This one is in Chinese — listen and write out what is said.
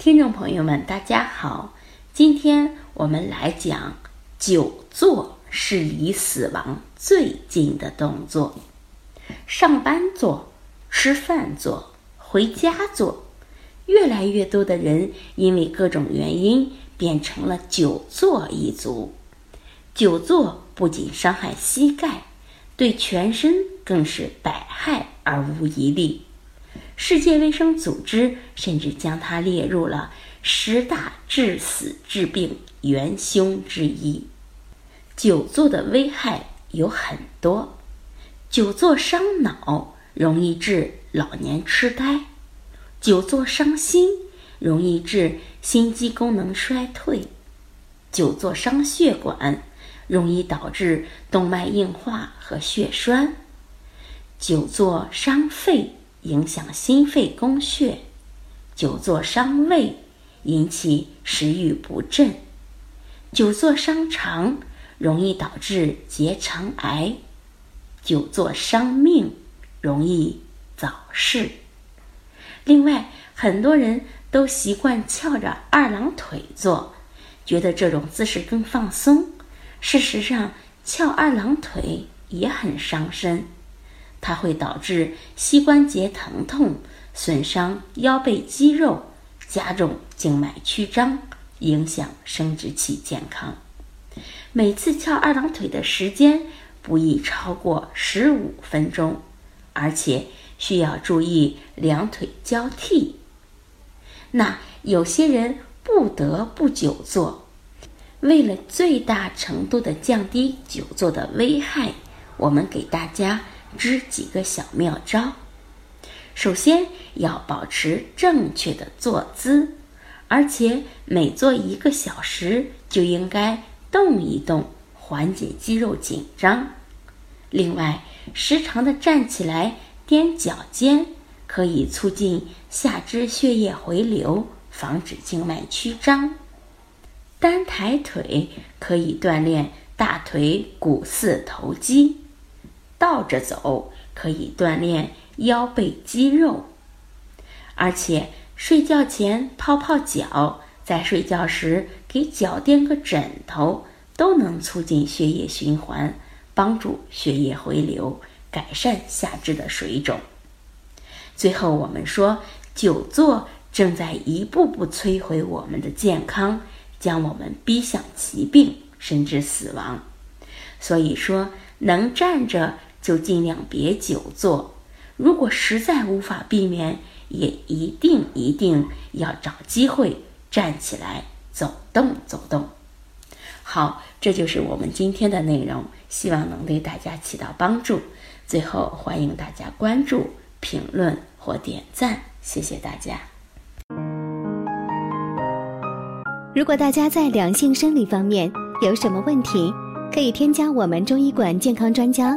听众朋友们，大家好，今天我们来讲久坐是离死亡最近的动作。上班坐、吃饭坐、回家坐，越来越多的人因为各种原因变成了久坐一族。久坐不仅伤害膝盖，对全身更是百害而无一利。世界卫生组织甚至将它列入了十大致死致病元凶之一。久坐的危害有很多，久坐伤脑，容易致老年痴呆；久坐伤心，容易致心肌功能衰退；久坐伤血管，容易导致动脉硬化和血栓；久坐伤肺。影响心肺供血，久坐伤胃，引起食欲不振；久坐伤肠，容易导致结肠癌；久坐伤命，容易早逝。另外，很多人都习惯翘着二郎腿坐，觉得这种姿势更放松。事实上，翘二郎腿也很伤身。它会导致膝关节疼痛，损伤腰背肌肉，加重静脉曲张，影响生殖器健康。每次翘二郎腿的时间不宜超过十五分钟，而且需要注意两腿交替。那有些人不得不久坐，为了最大程度的降低久坐的危害，我们给大家。知几个小妙招。首先要保持正确的坐姿，而且每坐一个小时就应该动一动，缓解肌肉紧张。另外，时常的站起来踮脚尖，可以促进下肢血液回流，防止静脉曲张。单抬腿可以锻炼大腿股四头肌。倒着走可以锻炼腰背肌肉，而且睡觉前泡泡脚，在睡觉时给脚垫个枕头，都能促进血液循环，帮助血液回流，改善下肢的水肿。最后，我们说，久坐正在一步步摧毁我们的健康，将我们逼向疾病甚至死亡。所以说，能站着。就尽量别久坐，如果实在无法避免，也一定一定要找机会站起来走动走动。好，这就是我们今天的内容，希望能对大家起到帮助。最后，欢迎大家关注、评论或点赞，谢谢大家。如果大家在良性生理方面有什么问题，可以添加我们中医馆健康专家。